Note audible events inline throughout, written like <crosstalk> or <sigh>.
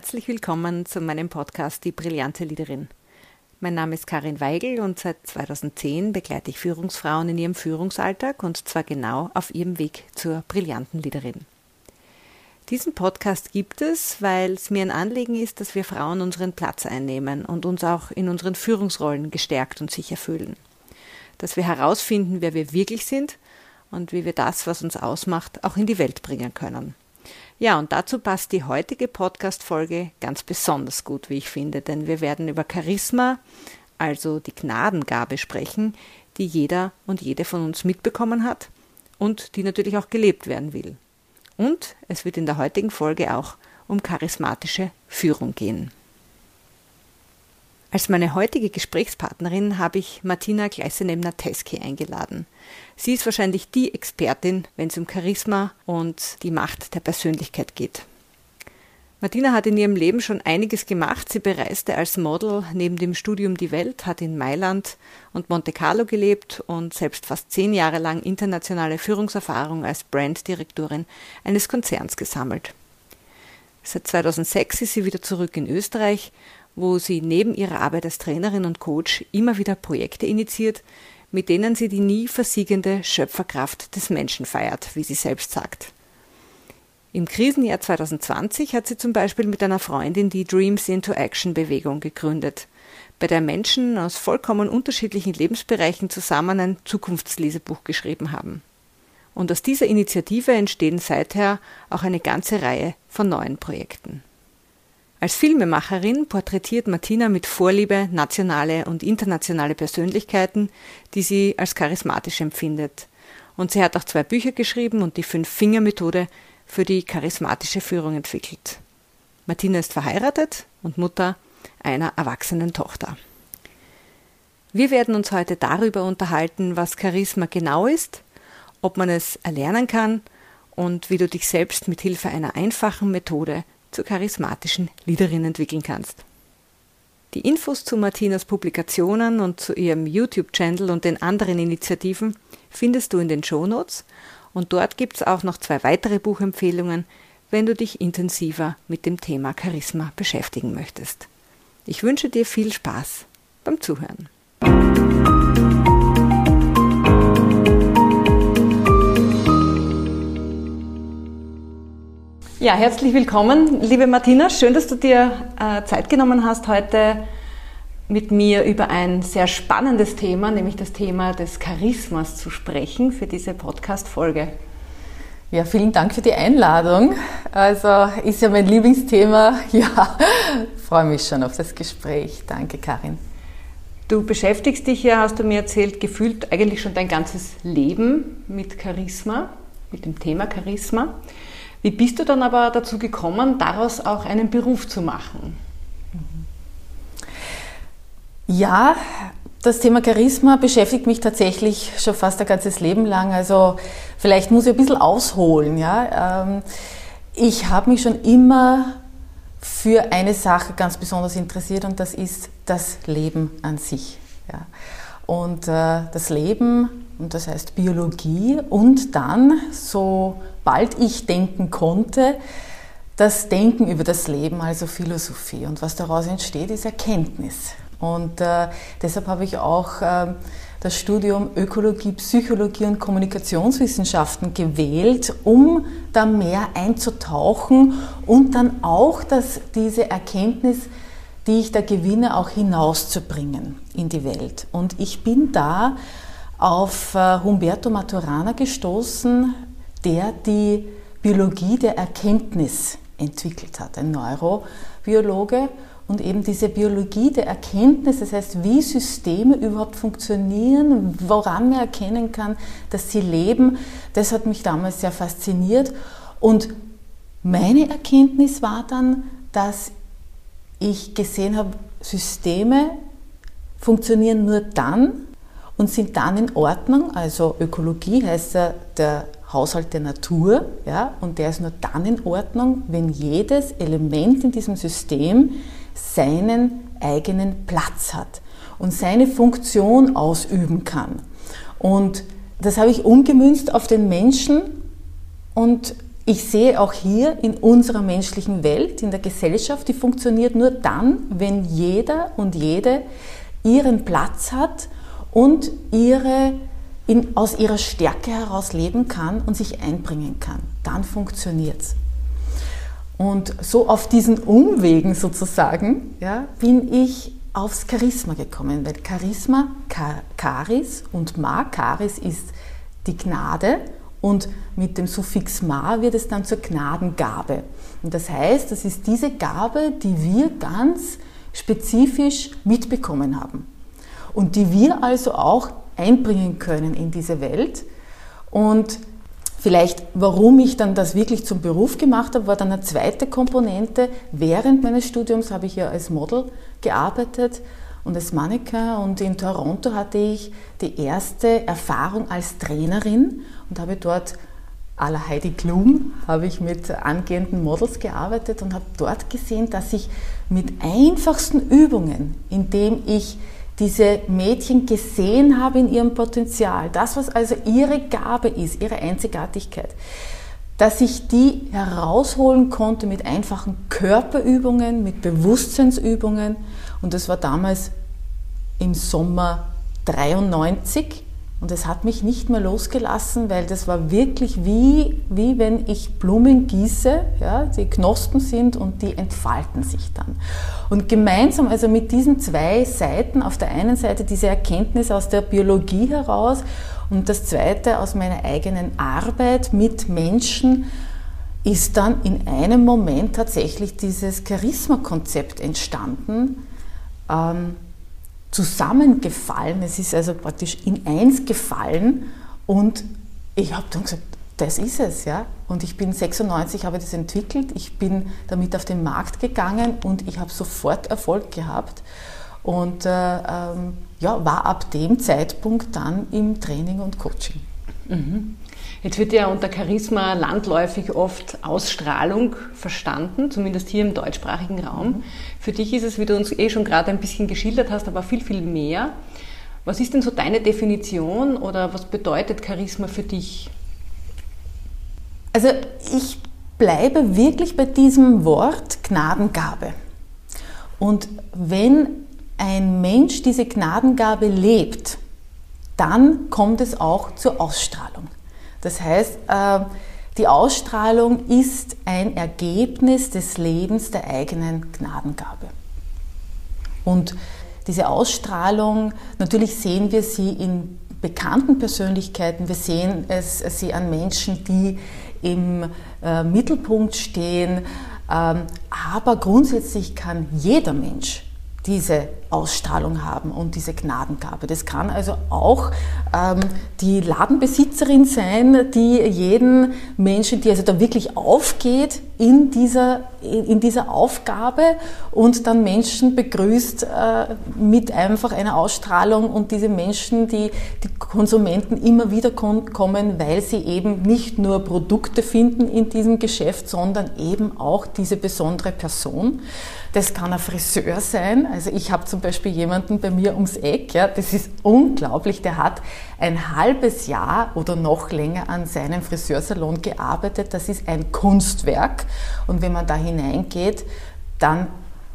Herzlich willkommen zu meinem Podcast Die brillante Leaderin. Mein Name ist Karin Weigel und seit 2010 begleite ich Führungsfrauen in ihrem Führungsalltag und zwar genau auf ihrem Weg zur brillanten Leaderin. Diesen Podcast gibt es, weil es mir ein Anliegen ist, dass wir Frauen unseren Platz einnehmen und uns auch in unseren Führungsrollen gestärkt und sicher fühlen. Dass wir herausfinden, wer wir wirklich sind und wie wir das, was uns ausmacht, auch in die Welt bringen können. Ja, und dazu passt die heutige Podcast-Folge ganz besonders gut, wie ich finde, denn wir werden über Charisma, also die Gnadengabe sprechen, die jeder und jede von uns mitbekommen hat und die natürlich auch gelebt werden will. Und es wird in der heutigen Folge auch um charismatische Führung gehen. Als meine heutige Gesprächspartnerin habe ich Martina Gleisenem-Nateski eingeladen. Sie ist wahrscheinlich die Expertin, wenn es um Charisma und die Macht der Persönlichkeit geht. Martina hat in ihrem Leben schon einiges gemacht. Sie bereiste als Model neben dem Studium die Welt, hat in Mailand und Monte Carlo gelebt und selbst fast zehn Jahre lang internationale Führungserfahrung als Branddirektorin eines Konzerns gesammelt. Seit 2006 ist sie wieder zurück in Österreich wo sie neben ihrer Arbeit als Trainerin und Coach immer wieder Projekte initiiert, mit denen sie die nie versiegende Schöpferkraft des Menschen feiert, wie sie selbst sagt. Im Krisenjahr 2020 hat sie zum Beispiel mit einer Freundin die Dreams into Action Bewegung gegründet, bei der Menschen aus vollkommen unterschiedlichen Lebensbereichen zusammen ein Zukunftslesebuch geschrieben haben. Und aus dieser Initiative entstehen seither auch eine ganze Reihe von neuen Projekten. Als Filmemacherin porträtiert Martina mit Vorliebe nationale und internationale Persönlichkeiten, die sie als charismatisch empfindet. Und sie hat auch zwei Bücher geschrieben und die Fünf-Finger-Methode für die charismatische Führung entwickelt. Martina ist verheiratet und Mutter einer erwachsenen Tochter. Wir werden uns heute darüber unterhalten, was Charisma genau ist, ob man es erlernen kann und wie du dich selbst mit Hilfe einer einfachen Methode zur charismatischen Leaderin entwickeln kannst. Die Infos zu Martinas Publikationen und zu ihrem YouTube-Channel und den anderen Initiativen findest du in den Shownotes und dort gibt es auch noch zwei weitere Buchempfehlungen, wenn du dich intensiver mit dem Thema Charisma beschäftigen möchtest. Ich wünsche dir viel Spaß beim Zuhören. Ja, herzlich willkommen, liebe Martina. Schön, dass du dir äh, Zeit genommen hast, heute mit mir über ein sehr spannendes Thema, nämlich das Thema des Charismas zu sprechen für diese Podcast-Folge. Ja, vielen Dank für die Einladung. Also ist ja mein Lieblingsthema. <laughs> Ja, freue mich schon auf das Gespräch. Danke, Karin. Du beschäftigst dich ja, hast du mir erzählt, gefühlt eigentlich schon dein ganzes Leben mit Charisma, mit dem Thema Charisma. Wie bist du dann aber dazu gekommen, daraus auch einen Beruf zu machen? Ja, das Thema Charisma beschäftigt mich tatsächlich schon fast ein ganzes Leben lang. Also vielleicht muss ich ein bisschen ausholen. Ja? Ähm, ich habe mich schon immer für eine Sache ganz besonders interessiert und das ist das Leben an sich. Ja? Und äh, das Leben, und das heißt Biologie, und dann, sobald ich denken konnte, das Denken über das Leben, also Philosophie. Und was daraus entsteht, ist Erkenntnis. Und äh, deshalb habe ich auch äh, das Studium Ökologie, Psychologie und Kommunikationswissenschaften gewählt, um da mehr einzutauchen und dann auch dass diese Erkenntnis die ich da gewinne, auch hinauszubringen in die Welt. Und ich bin da auf äh, Humberto Maturana gestoßen, der die Biologie der Erkenntnis entwickelt hat, ein Neurobiologe. Und eben diese Biologie der Erkenntnis, das heißt, wie Systeme überhaupt funktionieren, woran man erkennen kann, dass sie leben, das hat mich damals sehr fasziniert. Und meine Erkenntnis war dann, dass ich gesehen habe, Systeme funktionieren nur dann und sind dann in Ordnung. Also Ökologie heißt ja der Haushalt der Natur, ja, und der ist nur dann in Ordnung, wenn jedes Element in diesem System seinen eigenen Platz hat und seine Funktion ausüben kann. Und das habe ich umgemünzt auf den Menschen und ich sehe auch hier in unserer menschlichen Welt, in der Gesellschaft, die funktioniert nur dann, wenn jeder und jede ihren Platz hat und ihre, in, aus ihrer Stärke heraus leben kann und sich einbringen kann. Dann funktioniert es. Und so auf diesen Umwegen sozusagen ja, bin ich aufs Charisma gekommen, weil Charisma, Charis und Ma, Charis ist die Gnade und mit dem Suffix Ma wird es dann zur Gnadengabe. Und das heißt, das ist diese Gabe, die wir ganz spezifisch mitbekommen haben und die wir also auch einbringen können in diese Welt. Und vielleicht, warum ich dann das wirklich zum Beruf gemacht habe, war dann eine zweite Komponente. Während meines Studiums habe ich ja als Model gearbeitet und als Mannequin und in Toronto hatte ich die erste Erfahrung als Trainerin und habe dort à la Heidi Klum habe ich mit angehenden Models gearbeitet und habe dort gesehen, dass ich mit einfachsten Übungen, indem ich diese Mädchen gesehen habe in ihrem Potenzial, das, was also ihre Gabe ist, ihre Einzigartigkeit, dass ich die herausholen konnte mit einfachen Körperübungen, mit Bewusstseinsübungen. Und das war damals im Sommer 93 und es hat mich nicht mehr losgelassen, weil das war wirklich wie, wie wenn ich Blumen gieße, ja, die Knospen sind und die entfalten sich dann. Und gemeinsam, also mit diesen zwei Seiten, auf der einen Seite diese Erkenntnis aus der Biologie heraus und das zweite aus meiner eigenen Arbeit mit Menschen, ist dann in einem Moment tatsächlich dieses Charisma-Konzept entstanden. Ähm, zusammengefallen. Es ist also praktisch in eins gefallen und ich habe dann gesagt, das ist es, ja. Und ich bin 96, habe das entwickelt, ich bin damit auf den Markt gegangen und ich habe sofort Erfolg gehabt und äh, ähm, ja, war ab dem Zeitpunkt dann im Training und Coaching. Mhm. Jetzt wird ja unter Charisma landläufig oft Ausstrahlung verstanden, zumindest hier im deutschsprachigen Raum. Mhm. Für dich ist es, wie du uns eh schon gerade ein bisschen geschildert hast, aber viel, viel mehr. Was ist denn so deine Definition oder was bedeutet Charisma für dich? Also ich bleibe wirklich bei diesem Wort Gnadengabe. Und wenn ein Mensch diese Gnadengabe lebt, dann kommt es auch zur Ausstrahlung. Das heißt, äh, die Ausstrahlung ist ein Ergebnis des Lebens der eigenen Gnadengabe. Und diese Ausstrahlung, natürlich sehen wir sie in bekannten Persönlichkeiten, wir sehen es, sie an Menschen, die im äh, Mittelpunkt stehen, ähm, aber grundsätzlich kann jeder Mensch diese Ausstrahlung haben und diese Gnadengabe. Das kann also auch ähm, die Ladenbesitzerin sein, die jeden Menschen, die also da wirklich aufgeht in dieser, in dieser Aufgabe und dann Menschen begrüßt äh, mit einfach einer Ausstrahlung und diese Menschen, die, die Konsumenten immer wieder kommen, weil sie eben nicht nur Produkte finden in diesem Geschäft, sondern eben auch diese besondere Person. Das kann ein Friseur sein. Also ich habe zum Beispiel jemanden bei mir ums Eck, ja, das ist unglaublich, der hat ein halbes Jahr oder noch länger an seinem Friseursalon gearbeitet. Das ist ein Kunstwerk. Und wenn man da hineingeht, dann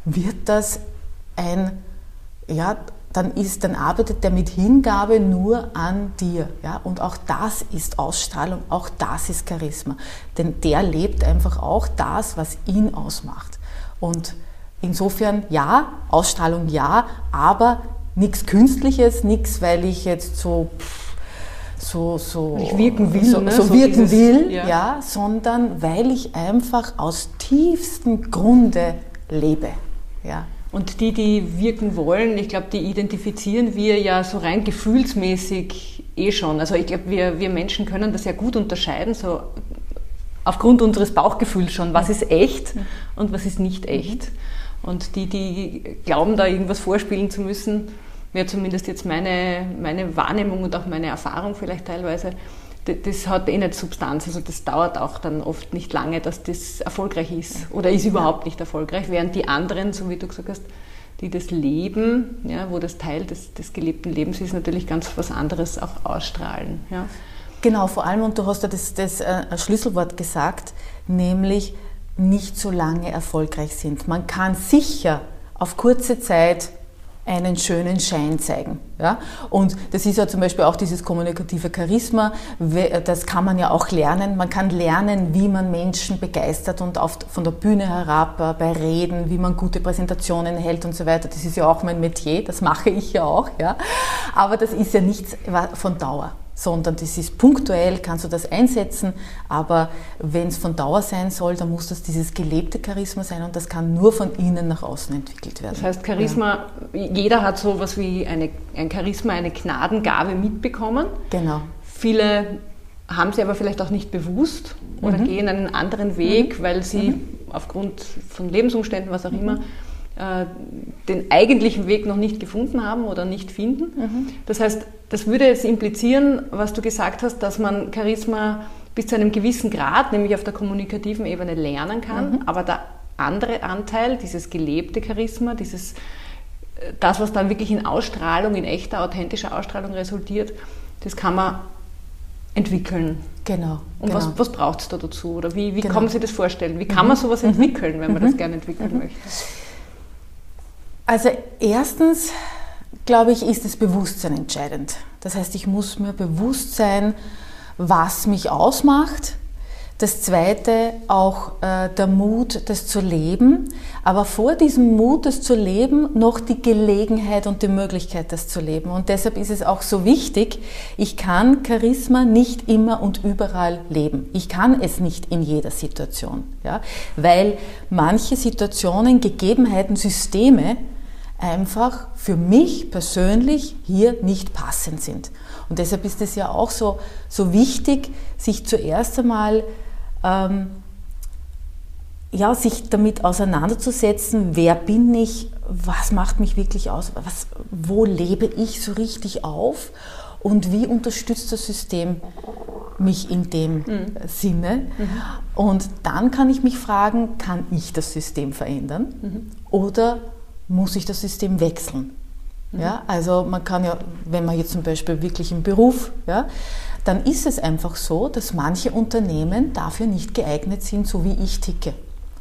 wird das ein, ja, dann ist, dann arbeitet der mit Hingabe nur an dir. Ja? Und auch das ist Ausstrahlung, auch das ist Charisma. Denn der lebt einfach auch das, was ihn ausmacht. Und Insofern ja, Ausstrahlung ja, aber nichts Künstliches, nichts, weil ich jetzt so so, so, ich wirken will, so, ne? so, so wirken dieses, will ja. ja. sondern weil ich einfach aus tiefstem Grunde lebe. Ja. Und die, die wirken wollen, ich glaube, die identifizieren wir ja so rein gefühlsmäßig eh schon. Also ich glaube, wir, wir Menschen können das ja gut unterscheiden, so aufgrund unseres Bauchgefühls schon, was ist echt und was ist nicht echt. Und die, die glauben, da irgendwas vorspielen zu müssen, wäre zumindest jetzt meine, meine Wahrnehmung und auch meine Erfahrung vielleicht teilweise, das hat eh nicht Substanz. Also das dauert auch dann oft nicht lange, dass das erfolgreich ist oder ist überhaupt nicht erfolgreich, während die anderen, so wie du gesagt hast, die das Leben, ja, wo das Teil des, des gelebten Lebens ist, natürlich ganz was anderes auch ausstrahlen. Ja. Genau, vor allem, und du hast ja das, das äh, Schlüsselwort gesagt, nämlich nicht so lange erfolgreich sind. Man kann sicher auf kurze Zeit einen schönen Schein zeigen. Ja? Und das ist ja zum Beispiel auch dieses kommunikative Charisma, das kann man ja auch lernen. Man kann lernen, wie man Menschen begeistert und auf, von der Bühne herab äh, bei Reden, wie man gute Präsentationen hält und so weiter. Das ist ja auch mein Metier, das mache ich ja auch. Ja? Aber das ist ja nichts von Dauer sondern das ist punktuell, kannst du das einsetzen, aber wenn es von Dauer sein soll, dann muss das dieses gelebte Charisma sein und das kann nur von innen nach außen entwickelt werden. Das heißt, Charisma, ja. jeder hat so etwas wie eine, ein Charisma, eine Gnadengabe mitbekommen. Genau. Viele haben sie aber vielleicht auch nicht bewusst oder mhm. gehen einen anderen Weg, mhm. weil sie mhm. aufgrund von Lebensumständen, was auch mhm. immer, den eigentlichen Weg noch nicht gefunden haben oder nicht finden. Mhm. Das heißt, das würde jetzt implizieren, was du gesagt hast, dass man Charisma bis zu einem gewissen Grad, nämlich auf der kommunikativen Ebene, lernen kann, mhm. aber der andere Anteil, dieses gelebte Charisma, dieses, äh, das, was dann wirklich in Ausstrahlung, in echter, authentischer Ausstrahlung resultiert, das kann man entwickeln. Genau. Und genau. was, was braucht es da dazu? Oder wie, wie genau. kann man sich das vorstellen? Wie kann mhm. man sowas entwickeln, wenn man das mhm. gerne entwickeln mhm. möchte? Also erstens, glaube ich, ist das Bewusstsein entscheidend. Das heißt, ich muss mir bewusst sein, was mich ausmacht. Das zweite auch äh, der Mut, das zu leben. Aber vor diesem Mut, das zu leben, noch die Gelegenheit und die Möglichkeit, das zu leben. Und deshalb ist es auch so wichtig, ich kann Charisma nicht immer und überall leben. Ich kann es nicht in jeder Situation. Ja? Weil manche Situationen, Gegebenheiten, Systeme einfach für mich persönlich hier nicht passend sind. Und deshalb ist es ja auch so, so wichtig, sich zuerst einmal ähm, ja, sich damit auseinanderzusetzen, wer bin ich, was macht mich wirklich aus, was, wo lebe ich so richtig auf und wie unterstützt das System mich in dem mhm. Sinne. Mhm. Und dann kann ich mich fragen, kann ich das System verändern mhm. oder muss ich das System wechseln. Mhm. Ja, also man kann ja, wenn man jetzt zum Beispiel wirklich im Beruf, ja, dann ist es einfach so, dass manche Unternehmen dafür nicht geeignet sind, so wie ich ticke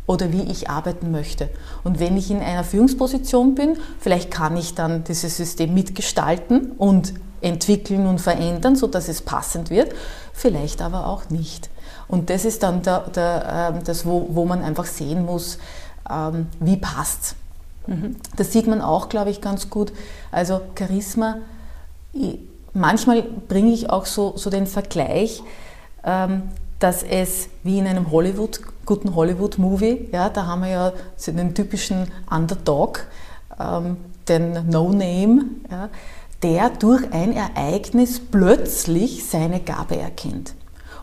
oder wie ich arbeiten möchte. Und wenn ich in einer Führungsposition bin, vielleicht kann ich dann dieses System mitgestalten und entwickeln und verändern, sodass es passend wird, vielleicht aber auch nicht. Und das ist dann der, der, ähm, das, wo, wo man einfach sehen muss, ähm, wie passt es. Das sieht man auch, glaube ich, ganz gut. Also Charisma, manchmal bringe ich auch so, so den Vergleich, ähm, dass es wie in einem Hollywood, guten Hollywood-Movie, ja, da haben wir ja den typischen Underdog, ähm, den No-Name, ja, der durch ein Ereignis plötzlich seine Gabe erkennt.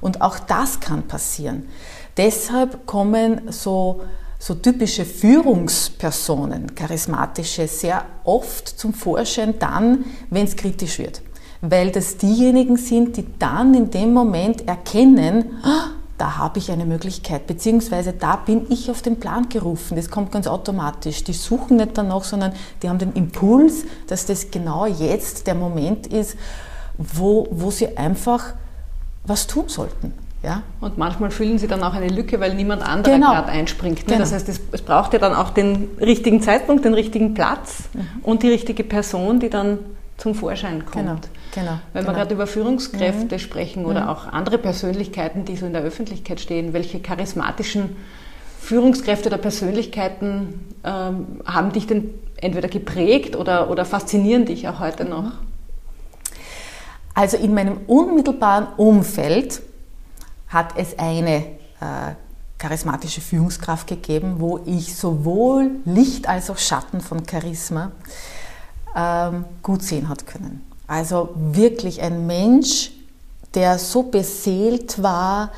Und auch das kann passieren. Deshalb kommen so so typische Führungspersonen, charismatische, sehr oft zum Vorschein dann, wenn es kritisch wird. Weil das diejenigen sind, die dann in dem Moment erkennen, ah, da habe ich eine Möglichkeit, beziehungsweise da bin ich auf den Plan gerufen. Das kommt ganz automatisch. Die suchen nicht danach, sondern die haben den Impuls, dass das genau jetzt der Moment ist, wo, wo sie einfach was tun sollten. Ja? Und manchmal füllen sie dann auch eine Lücke, weil niemand anderer genau. gerade einspringt. Ne? Genau. Das heißt, es, es, braucht ja dann auch den richtigen Zeitpunkt, den richtigen Platz mhm. und die richtige Person, die dann zum Vorschein kommt. Genau. Genau. Wenn genau. wir gerade über Führungskräfte mhm. sprechen oder mhm. auch andere Persönlichkeiten, die so in der Öffentlichkeit stehen, welche charismatischen Führungskräfte oder Persönlichkeiten ähm, haben dich denn entweder geprägt oder, oder faszinieren dich auch heute noch? Also in meinem unmittelbaren Umfeld hat es eine äh, charismatische Führungskraft gegeben, wo ich sowohl Licht als auch Schatten von Charisma ähm, gut sehen hat können. Also wirklich ein Mensch, der so beseelt war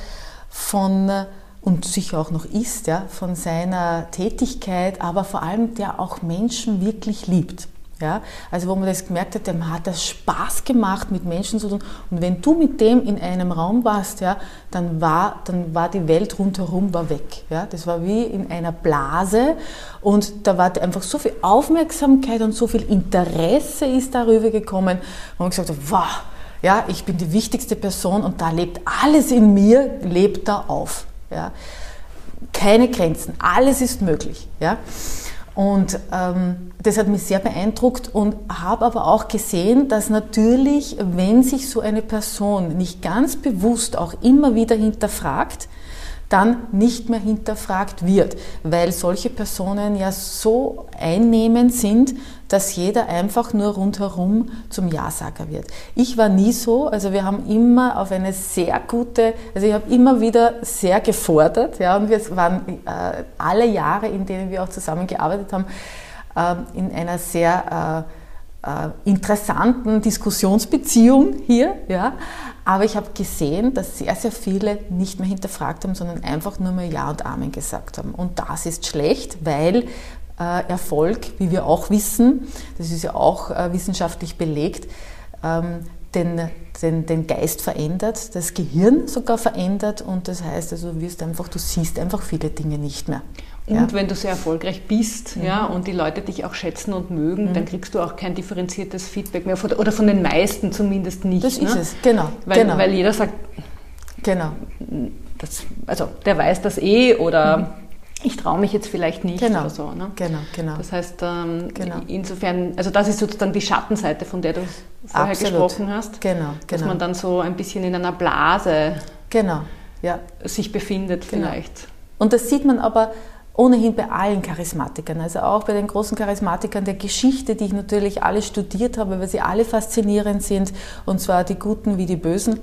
von und sicher auch noch ist, ja, von seiner Tätigkeit, aber vor allem der auch Menschen wirklich liebt. Ja, also wo man das gemerkt hat, dem hat das Spaß gemacht, mit Menschen zu tun. Und wenn du mit dem in einem Raum warst, ja, dann war, dann war die Welt rundherum war weg. Ja, das war wie in einer Blase und da war einfach so viel Aufmerksamkeit und so viel Interesse ist darüber gekommen, wo man gesagt hat, wow, ja, ich bin die wichtigste Person und da lebt alles in mir, lebt da auf. Ja. Keine Grenzen, alles ist möglich. Ja. Und ähm, das hat mich sehr beeindruckt und habe aber auch gesehen, dass natürlich, wenn sich so eine Person nicht ganz bewusst auch immer wieder hinterfragt, dann nicht mehr hinterfragt wird, weil solche Personen ja so einnehmend sind, dass jeder einfach nur rundherum zum Ja-Sager wird. Ich war nie so, also wir haben immer auf eine sehr gute, also ich habe immer wieder sehr gefordert, ja, und wir waren äh, alle Jahre, in denen wir auch zusammengearbeitet haben, äh, in einer sehr äh, äh interessanten Diskussionsbeziehung hier, ja. Aber ich habe gesehen, dass sehr, sehr viele nicht mehr hinterfragt haben, sondern einfach nur mehr Ja und Amen gesagt haben. Und das ist schlecht, weil Erfolg, wie wir auch wissen, das ist ja auch äh, wissenschaftlich belegt, ähm, den, den, den Geist verändert, das Gehirn sogar verändert und das heißt, also du wirst einfach, du siehst einfach viele Dinge nicht mehr. Und ja. wenn du sehr erfolgreich bist mhm. ja, und die Leute dich auch schätzen und mögen, mhm. dann kriegst du auch kein differenziertes Feedback mehr. Oder von den meisten zumindest nicht. Das ne? ist es, genau. Weil, genau. weil jeder sagt, genau. Das, also der weiß das eh oder mhm ich traue mich jetzt vielleicht nicht genau. oder so. Ne? Genau, genau. Das heißt, ähm, genau. insofern, also das ist sozusagen die Schattenseite, von der du vorher Absolut. gesprochen hast. Genau, genau. Dass man dann so ein bisschen in einer Blase genau. ja. sich befindet genau. vielleicht. Und das sieht man aber ohnehin bei allen Charismatikern, also auch bei den großen Charismatikern der Geschichte, die ich natürlich alle studiert habe, weil sie alle faszinierend sind, und zwar die Guten wie die Bösen.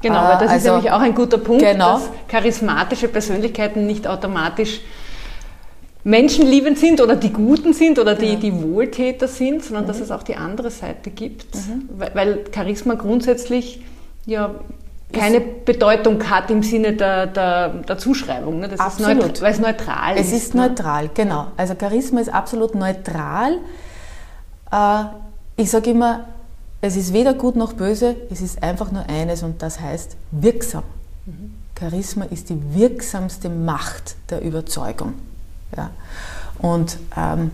Genau, weil das also, ist nämlich auch ein guter Punkt, genau. dass charismatische Persönlichkeiten nicht automatisch menschenliebend sind oder die Guten sind oder die, die Wohltäter sind, sondern mhm. dass es auch die andere Seite gibt. Mhm. Weil, Charisma grundsätzlich ja keine Bedeutung hat im Sinne der, der, der Zuschreibung. Ne? Das absolut. Ist weil es neutral es ist. Es ist ne? neutral, genau. Also Charisma ist absolut neutral. Äh, ich sage immer, es ist weder gut noch böse, es ist einfach nur eines und das heißt wirksam. Mhm. Charisma ist die wirksamste Macht der Überzeugung. Ja. Und ähm,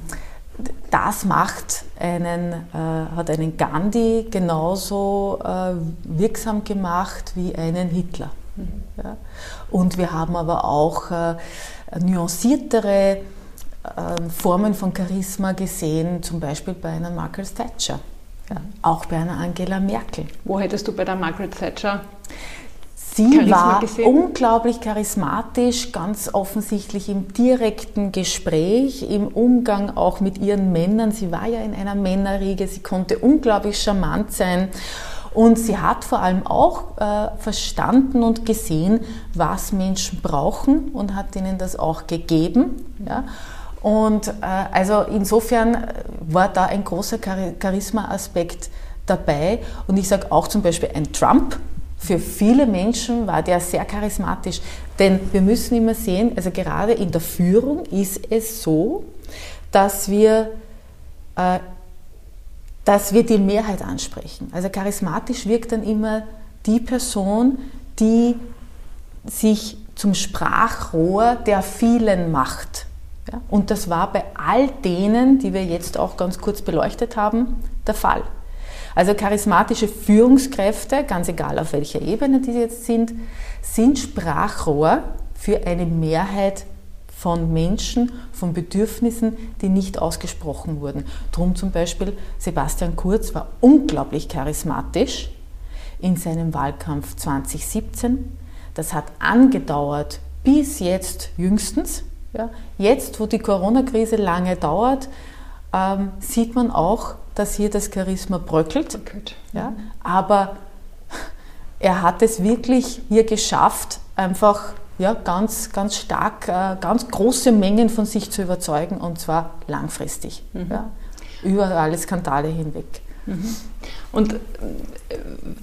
das macht einen, äh, hat einen Gandhi genauso äh, wirksam gemacht wie einen Hitler. Mhm. Ja. Und wir haben aber auch äh, nuanciertere ähm, Formen von Charisma gesehen, zum Beispiel bei einer Margaret Thatcher. Ja, auch bei einer Angela Merkel. Wo hättest du bei der Margaret Thatcher Sie Charisma war gesehen? unglaublich charismatisch, ganz offensichtlich im direkten Gespräch, im Umgang auch mit ihren Männern. Sie war ja in einer Männerriege, sie konnte unglaublich charmant sein. Und sie hat vor allem auch äh, verstanden und gesehen, was Menschen brauchen und hat ihnen das auch gegeben. Ja. Und äh, also insofern war da ein großer Charisma-Aspekt dabei. Und ich sage auch zum Beispiel ein Trump. Für viele Menschen war der sehr charismatisch. Denn wir müssen immer sehen, also gerade in der Führung ist es so, dass wir, äh, dass wir die Mehrheit ansprechen. Also charismatisch wirkt dann immer die Person, die sich zum Sprachrohr der vielen macht. Ja, und das war bei all denen, die wir jetzt auch ganz kurz beleuchtet haben, der Fall. Also charismatische Führungskräfte, ganz egal auf welcher Ebene die jetzt sind, sind Sprachrohr für eine Mehrheit von Menschen, von Bedürfnissen, die nicht ausgesprochen wurden. Drum zum Beispiel Sebastian Kurz war unglaublich charismatisch in seinem Wahlkampf 2017. Das hat angedauert bis jetzt jüngstens. Ja, jetzt, wo die Corona-Krise lange dauert, ähm, sieht man auch, dass hier das Charisma bröckelt. Ja, aber <laughs> er hat es wirklich hier geschafft, einfach ja, ganz, ganz stark, äh, ganz große Mengen von sich zu überzeugen und zwar langfristig, mhm. ja, über alle Skandale hinweg. Mhm. Und äh,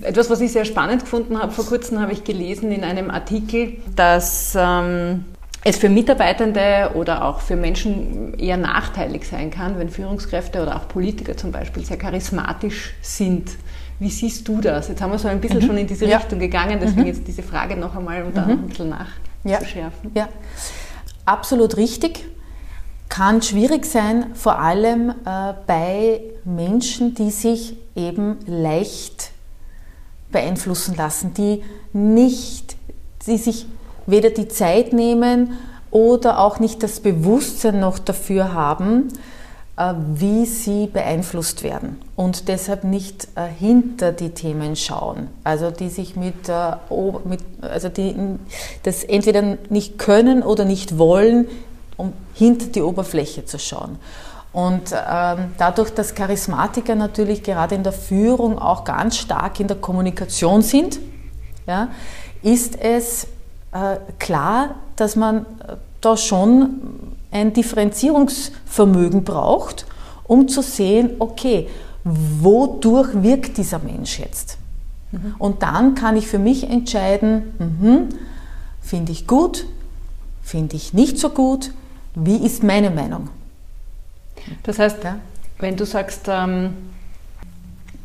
etwas, was ich sehr spannend gefunden habe, vor kurzem habe ich gelesen in einem Artikel, dass ähm, es für Mitarbeitende oder auch für Menschen eher nachteilig sein kann, wenn Führungskräfte oder auch Politiker zum Beispiel sehr charismatisch sind. Wie siehst du das? Jetzt haben wir so ein bisschen mhm. schon in diese ja. Richtung gegangen, deswegen mhm. jetzt diese Frage noch einmal, um da mhm. ein bisschen nachzuschärfen. Ja. ja, absolut richtig. Kann schwierig sein, vor allem äh, bei Menschen, die sich eben leicht beeinflussen lassen, die nicht, die sich weder die Zeit nehmen oder auch nicht das Bewusstsein noch dafür haben, äh, wie sie beeinflusst werden und deshalb nicht äh, hinter die Themen schauen. Also die sich mit, äh, also die das entweder nicht können oder nicht wollen, um hinter die Oberfläche zu schauen. Und ähm, dadurch, dass Charismatiker natürlich gerade in der Führung auch ganz stark in der Kommunikation sind, ja, ist es klar, dass man da schon ein Differenzierungsvermögen braucht, um zu sehen, okay, wodurch wirkt dieser Mensch jetzt? Mhm. Und dann kann ich für mich entscheiden, mhm, finde ich gut, finde ich nicht so gut, wie ist meine Meinung? Das heißt, ja? wenn du sagst, ähm,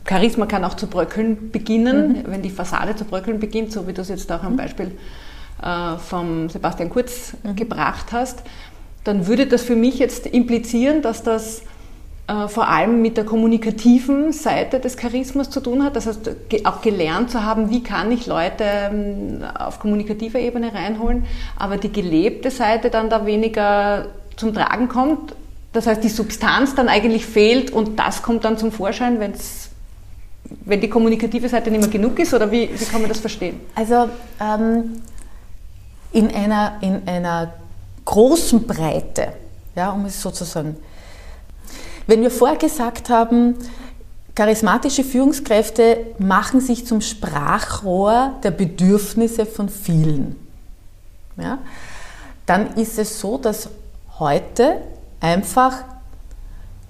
Charisma kann auch zu bröckeln beginnen, mhm. wenn die Fassade zu bröckeln beginnt, so wie du es jetzt auch am mhm. Beispiel äh, vom Sebastian Kurz mhm. gebracht hast, dann würde das für mich jetzt implizieren, dass das äh, vor allem mit der kommunikativen Seite des Charismas zu tun hat. Das heißt, auch gelernt zu haben, wie kann ich Leute ähm, auf kommunikativer Ebene reinholen, aber die gelebte Seite dann da weniger zum Tragen kommt. Das heißt, die Substanz dann eigentlich fehlt und das kommt dann zum Vorschein, wenn's, wenn die kommunikative Seite nicht mehr genug ist? Oder wie, wie kann man das verstehen? Also ähm, in, einer, in einer großen Breite, ja, um es so zu sagen. Wenn wir vorher gesagt haben, charismatische Führungskräfte machen sich zum Sprachrohr der Bedürfnisse von vielen, ja, dann ist es so, dass heute einfach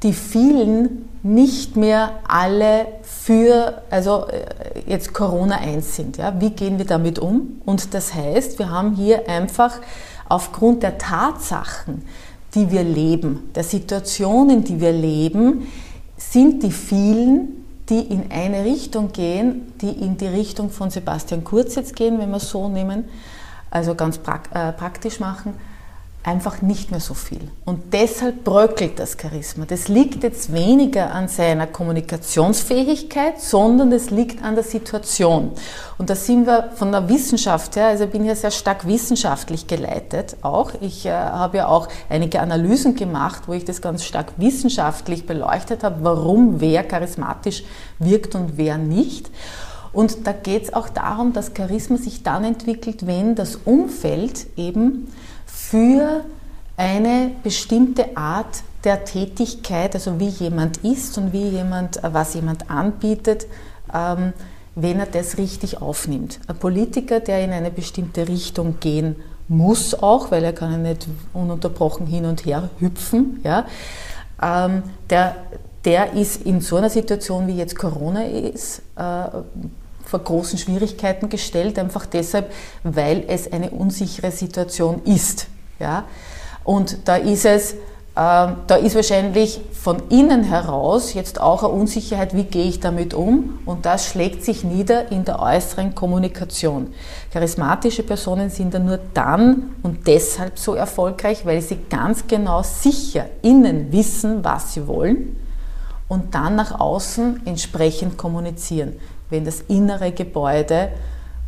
die vielen nicht mehr alle für, also äh, jetzt Corona eins sind. Ja? Wie gehen wir damit um? Und das heißt, wir haben hier einfach aufgrund der Tatsachen, die wir leben, der Situationen, die wir leben, sind die vielen, die in eine Richtung gehen, die in die Richtung von Sebastian Kurz jetzt gehen, wenn wir es so nehmen, also ganz äh, praktisch machen, einfach nicht mehr so viel. Und deshalb bröckelt das Charisma. Das liegt jetzt weniger an seiner Kommunikationsfähigkeit, sondern es liegt an der Situation. Und da sind wir von der Wissenschaft her, also ich bin ja sehr stark wissenschaftlich geleitet auch. Ich äh, habe ja auch einige Analysen gemacht, wo ich das ganz stark wissenschaftlich beleuchtet habe, warum wer charismatisch wirkt und wer nicht. Und da geht es auch darum, dass Charisma sich dann entwickelt, wenn das Umfeld eben für eine bestimmte Art der Tätigkeit, also wie jemand ist und wie jemand, äh, was jemand anbietet, ähm, wenn er das richtig aufnimmt. Ein Politiker, der in eine bestimmte Richtung gehen muss auch, weil er kann ja nicht ununterbrochen hin und her hüpfen, ja, ähm, der, der ist in so einer Situation, wie jetzt Corona ist, äh, vor großen Schwierigkeiten gestellt, einfach deshalb, weil es eine unsichere Situation ist. Ja? Und da ist es, äh, da ist wahrscheinlich von innen heraus jetzt auch eine Unsicherheit, wie gehe ich damit um? Und das schlägt sich nieder in der äußeren Kommunikation. Charismatische Personen sind dann nur dann und deshalb so erfolgreich, weil sie ganz genau sicher innen wissen, was sie wollen und dann nach außen entsprechend kommunizieren. Wenn das innere Gebäude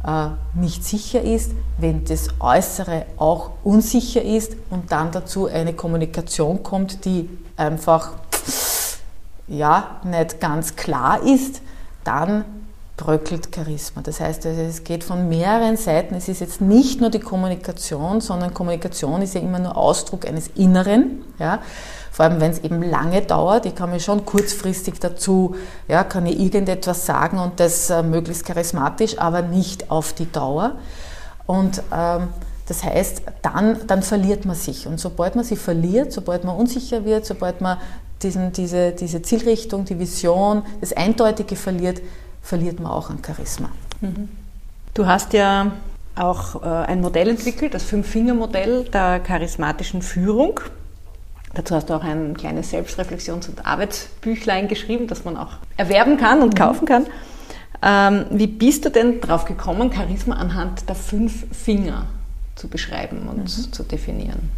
äh, nicht sicher ist, wenn das Äußere auch unsicher ist und dann dazu eine Kommunikation kommt, die einfach ja, nicht ganz klar ist, dann bröckelt Charisma. Das heißt, es geht von mehreren Seiten. Es ist jetzt nicht nur die Kommunikation, sondern Kommunikation ist ja immer nur Ausdruck eines Inneren. Ja? Vor allem, wenn es eben lange dauert. Ich kann mir schon kurzfristig dazu, ja, kann ich irgendetwas sagen und das äh, möglichst charismatisch, aber nicht auf die Dauer. Und ähm, das heißt, dann, dann verliert man sich. Und sobald man sich verliert, sobald man unsicher wird, sobald man diesen, diese, diese Zielrichtung, die Vision, das Eindeutige verliert, verliert man auch an Charisma. Mhm. Du hast ja auch äh, ein Modell entwickelt, das Fünf-Finger-Modell der charismatischen Führung. Dazu hast du auch ein kleines Selbstreflexions- und Arbeitsbüchlein geschrieben, das man auch erwerben kann und mhm. kaufen kann. Ähm, wie bist du denn drauf gekommen, Charisma anhand der fünf Finger zu beschreiben und mhm. zu definieren?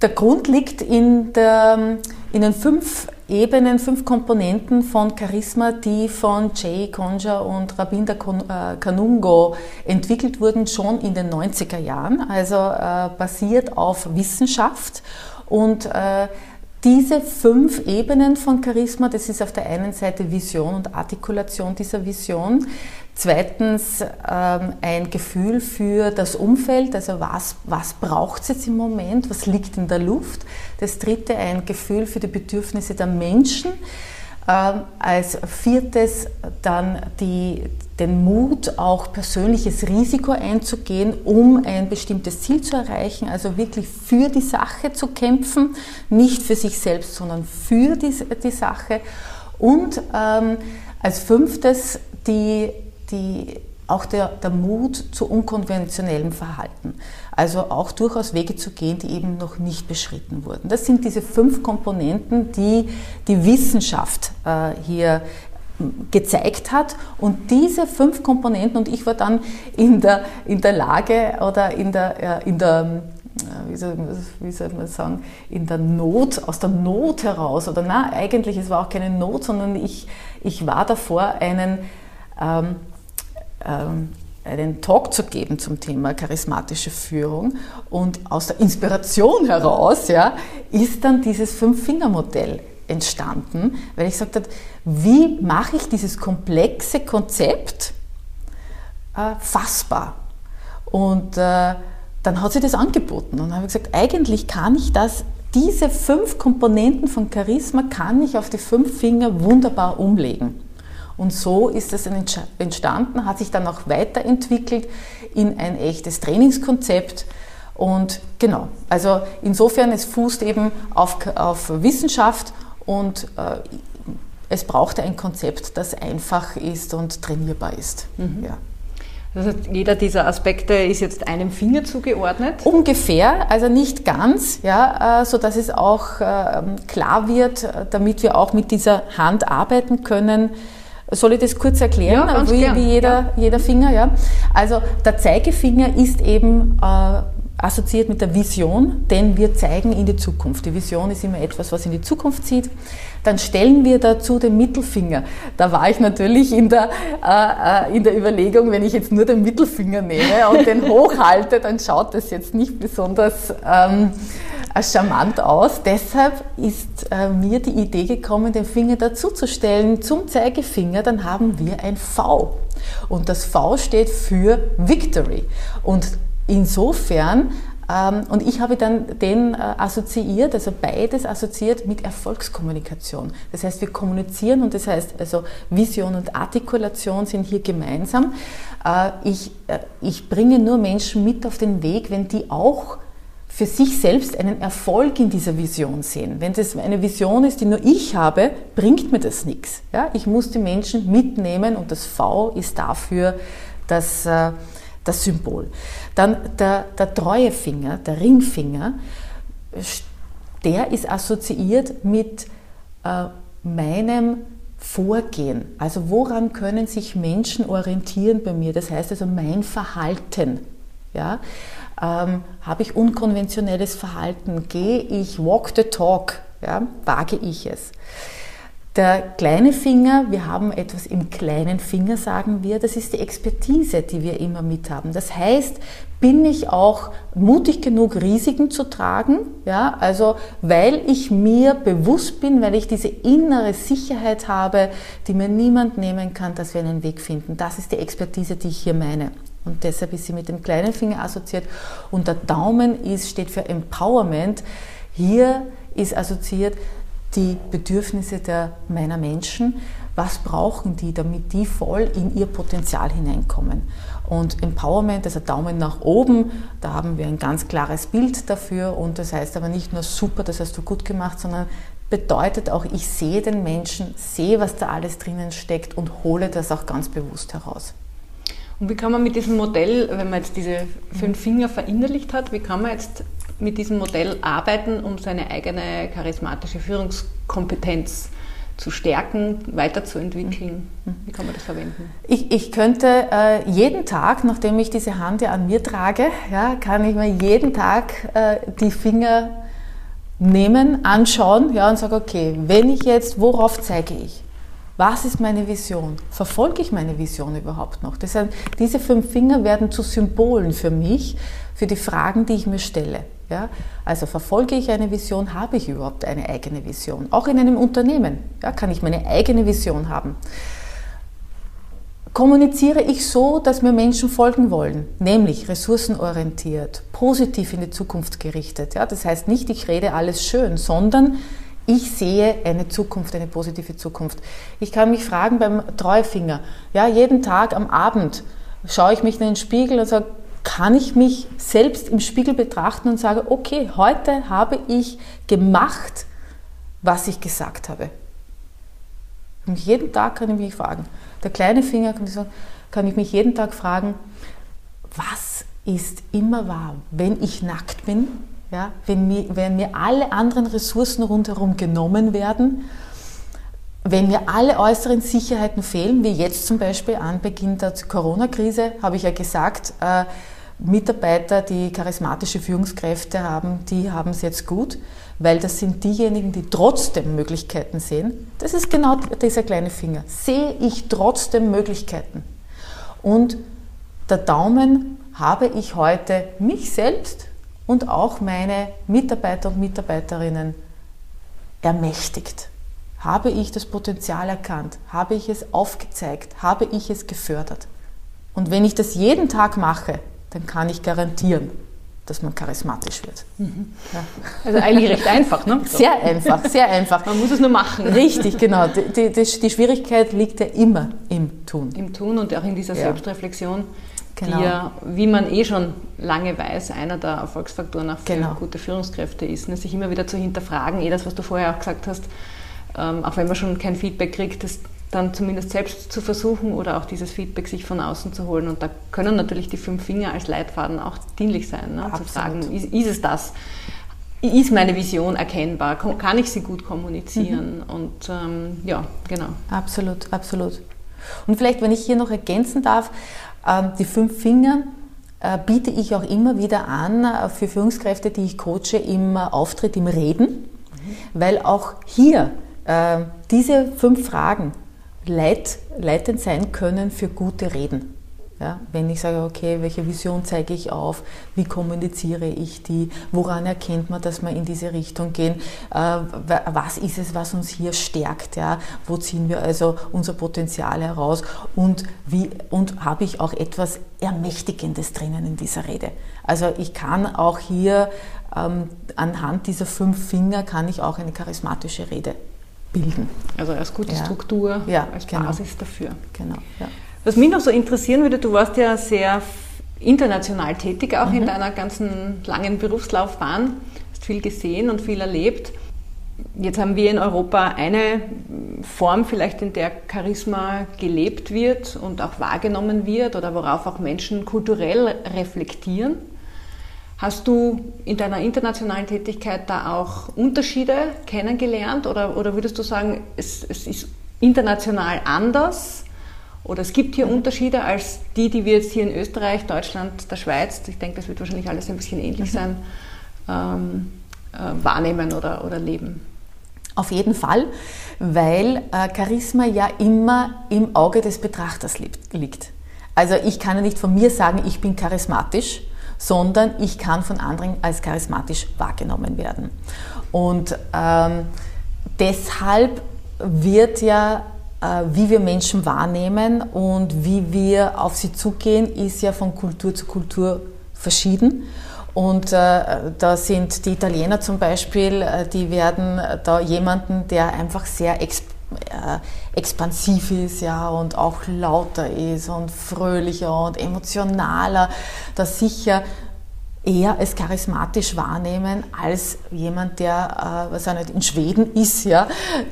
Der Grund liegt in, der, in den fünf Ebenen, fünf Komponenten von Charisma, die von Jay Conja und Rabinda äh, Kanungo entwickelt wurden, schon in den 90er Jahren, also äh, basiert auf Wissenschaft. Und äh, diese fünf Ebenen von Charisma, das ist auf der einen Seite Vision und Artikulation dieser Vision. Zweitens ähm, ein Gefühl für das Umfeld, also was, was braucht es jetzt im Moment, was liegt in der Luft. Das dritte ein Gefühl für die Bedürfnisse der Menschen. Ähm, als viertes dann die, den Mut, auch persönliches Risiko einzugehen, um ein bestimmtes Ziel zu erreichen, also wirklich für die Sache zu kämpfen, nicht für sich selbst, sondern für die, die Sache. Und ähm, als fünftes die die, auch der, der Mut zu unkonventionellem Verhalten. Also auch durchaus Wege zu gehen, die eben noch nicht beschritten wurden. Das sind diese fünf Komponenten, die die Wissenschaft äh, hier gezeigt hat. Und diese fünf Komponenten, und ich war dann in der, in der Lage oder in der, in der wie soll, wie soll, man sagen, in der Not, aus der Not heraus, oder na, eigentlich, es war auch keine Not, sondern ich, ich war davor, einen ähm, einen Talk zu geben zum Thema charismatische Führung. Und aus der Inspiration heraus ja, ist dann dieses Fünf-Finger-Modell entstanden, weil ich gesagt habe, wie mache ich dieses komplexe Konzept äh, fassbar? Und äh, dann hat sie das angeboten und habe gesagt, eigentlich kann ich das, diese fünf Komponenten von Charisma kann ich auf die fünf Finger wunderbar umlegen. Und so ist es entstanden, hat sich dann auch weiterentwickelt in ein echtes Trainingskonzept. Und genau, also insofern, es fußt eben auf, auf Wissenschaft und äh, es brauchte ein Konzept, das einfach ist und trainierbar ist. Mhm. Ja. Das heißt, jeder dieser Aspekte ist jetzt einem Finger zugeordnet? Ungefähr, also nicht ganz, ja, äh, so dass es auch äh, klar wird, damit wir auch mit dieser Hand arbeiten können soll ich das kurz erklären, ja, wie, wie, jeder, ja. jeder Finger? Ja? Also der Zeigefinger ist eben äh, assoziiert mit der Vision, denn wir zeigen in die Zukunft. Die Vision ist immer etwas, was in die Zukunft zieht. Dann stellen wir dazu den Mittelfinger. Da war ich natürlich in der, äh, äh in der Überlegung, wenn ich jetzt nur den Mittelfinger nehme und den <laughs> hochhalte, dann schaut das jetzt nicht besonders ähm, charmant aus. Deshalb ist äh, mir die Idee gekommen, den Finger dazuzustellen zum Zeigefinger, dann haben wir ein V. Und das V steht für Victory. Und insofern ähm, und ich habe dann den äh, assoziiert, also beides assoziiert mit Erfolgskommunikation. Das heißt, wir kommunizieren und das heißt, also Vision und Artikulation sind hier gemeinsam. Äh, ich, ich bringe nur Menschen mit auf den Weg, wenn die auch für sich selbst einen Erfolg in dieser Vision sehen. Wenn das eine Vision ist, die nur ich habe, bringt mir das nichts. Ja, ich muss die Menschen mitnehmen und das V ist dafür das, äh, das Symbol. Dann der, der Treuefinger, der Ringfinger, der ist assoziiert mit äh, meinem Vorgehen. Also woran können sich Menschen orientieren bei mir? Das heißt also mein Verhalten. Ja? Ähm, Habe ich unkonventionelles Verhalten? Gehe ich walk the talk? Ja? Wage ich es? Der kleine Finger, wir haben etwas im kleinen Finger, sagen wir, das ist die Expertise, die wir immer mit haben. Das heißt, bin ich auch mutig genug, Risiken zu tragen? Ja, also, weil ich mir bewusst bin, weil ich diese innere Sicherheit habe, die mir niemand nehmen kann, dass wir einen Weg finden. Das ist die Expertise, die ich hier meine. Und deshalb ist sie mit dem kleinen Finger assoziiert. Und der Daumen ist, steht für Empowerment. Hier ist assoziiert die Bedürfnisse der, meiner Menschen. Was brauchen die, damit die voll in ihr Potenzial hineinkommen? Und Empowerment, also Daumen nach oben, da haben wir ein ganz klares Bild dafür. Und das heißt aber nicht nur super, das hast du gut gemacht, sondern bedeutet auch, ich sehe den Menschen, sehe, was da alles drinnen steckt und hole das auch ganz bewusst heraus. Und wie kann man mit diesem Modell, wenn man jetzt diese fünf Finger verinnerlicht hat, wie kann man jetzt mit diesem Modell arbeiten, um seine eigene charismatische Führungskompetenz zu stärken, weiterzuentwickeln? Wie kann man das verwenden? Ich, ich könnte äh, jeden Tag, nachdem ich diese Hand ja an mir trage, ja, kann ich mir jeden Tag äh, die Finger nehmen, anschauen ja, und sage, okay, wenn ich jetzt, worauf zeige ich? Was ist meine Vision? Verfolge ich meine Vision überhaupt noch? Das heißt, diese fünf Finger werden zu Symbolen für mich, für die Fragen, die ich mir stelle. Ja? Also verfolge ich eine Vision, habe ich überhaupt eine eigene Vision? Auch in einem Unternehmen ja, kann ich meine eigene Vision haben. Kommuniziere ich so, dass mir Menschen folgen wollen, nämlich ressourcenorientiert, positiv in die Zukunft gerichtet. Ja? Das heißt nicht, ich rede alles schön, sondern ich sehe eine Zukunft, eine positive Zukunft. Ich kann mich fragen beim Treufinger, ja, jeden Tag am Abend schaue ich mich in den Spiegel und sage, kann ich mich selbst im Spiegel betrachten und sage, okay, heute habe ich gemacht, was ich gesagt habe. Und jeden Tag kann ich mich fragen, der kleine Finger kann ich, sagen, kann ich mich jeden Tag fragen, was ist immer wahr, wenn ich nackt bin, ja, wenn, mir, wenn mir alle anderen Ressourcen rundherum genommen werden, wenn mir alle äußeren Sicherheiten fehlen, wie jetzt zum Beispiel an Beginn der Corona-Krise, habe ich ja gesagt, äh, Mitarbeiter, die charismatische Führungskräfte haben, die haben es jetzt gut, weil das sind diejenigen, die trotzdem Möglichkeiten sehen. Das ist genau dieser kleine Finger. Sehe ich trotzdem Möglichkeiten? Und der Daumen habe ich heute mich selbst und auch meine Mitarbeiter und Mitarbeiterinnen ermächtigt. Habe ich das Potenzial erkannt? Habe ich es aufgezeigt? Habe ich es gefördert? Und wenn ich das jeden Tag mache, dann kann ich garantieren, dass man charismatisch wird. Mhm. Ja. Also eigentlich recht einfach, ne? <laughs> Sehr einfach, sehr einfach. Man muss es nur machen. Richtig, genau. Die, die, die Schwierigkeit liegt ja immer im Tun. Im Tun und auch in dieser ja. Selbstreflexion genau. die ja, wie man eh schon lange weiß, einer der Erfolgsfaktoren auch für genau. gute Führungskräfte ist. Ne? Sich immer wieder zu hinterfragen, eh das, was du vorher auch gesagt hast, ähm, auch wenn man schon kein Feedback kriegt, das dann zumindest selbst zu versuchen oder auch dieses Feedback sich von außen zu holen. Und da können natürlich die fünf Finger als Leitfaden auch dienlich sein, ne? zu fragen, ist, ist, es das? Ist meine Vision erkennbar? Kann ich sie gut kommunizieren? Mhm. Und ähm, ja, genau. Absolut, absolut. Und vielleicht, wenn ich hier noch ergänzen darf, die fünf Finger äh, biete ich auch immer wieder an äh, für Führungskräfte, die ich coache, im Auftritt, im Reden, weil auch hier äh, diese fünf Fragen leitend sein können für gute Reden. Ja, wenn ich sage, okay, welche Vision zeige ich auf, wie kommuniziere ich die, woran erkennt man, dass wir in diese Richtung gehen, äh, was ist es, was uns hier stärkt, ja? wo ziehen wir also unser Potenzial heraus und, wie, und habe ich auch etwas Ermächtigendes drinnen in dieser Rede. Also ich kann auch hier ähm, anhand dieser fünf Finger kann ich auch eine charismatische Rede bilden. Also als gute ja. Struktur, ja, als genau. Basis dafür. Genau. Ja. Was mich noch so interessieren würde, du warst ja sehr international tätig, auch mhm. in deiner ganzen langen Berufslaufbahn, hast viel gesehen und viel erlebt. Jetzt haben wir in Europa eine Form vielleicht, in der Charisma gelebt wird und auch wahrgenommen wird oder worauf auch Menschen kulturell reflektieren. Hast du in deiner internationalen Tätigkeit da auch Unterschiede kennengelernt oder, oder würdest du sagen, es, es ist international anders? Oder es gibt hier Unterschiede als die, die wir jetzt hier in Österreich, Deutschland, der Schweiz, ich denke, das wird wahrscheinlich alles ein bisschen ähnlich mhm. sein, ähm, äh, wahrnehmen oder, oder leben. Auf jeden Fall, weil äh, Charisma ja immer im Auge des Betrachters liegt. Also ich kann ja nicht von mir sagen, ich bin charismatisch, sondern ich kann von anderen als charismatisch wahrgenommen werden. Und ähm, deshalb wird ja wie wir Menschen wahrnehmen und wie wir auf sie zugehen, ist ja von Kultur zu Kultur verschieden. Und äh, da sind die Italiener zum Beispiel, äh, die werden da jemanden, der einfach sehr exp äh, expansiv ist, ja, und auch lauter ist und fröhlicher und emotionaler, da sicher eher als charismatisch wahrnehmen als jemand, der, äh, was nicht, in Schweden ist, ja,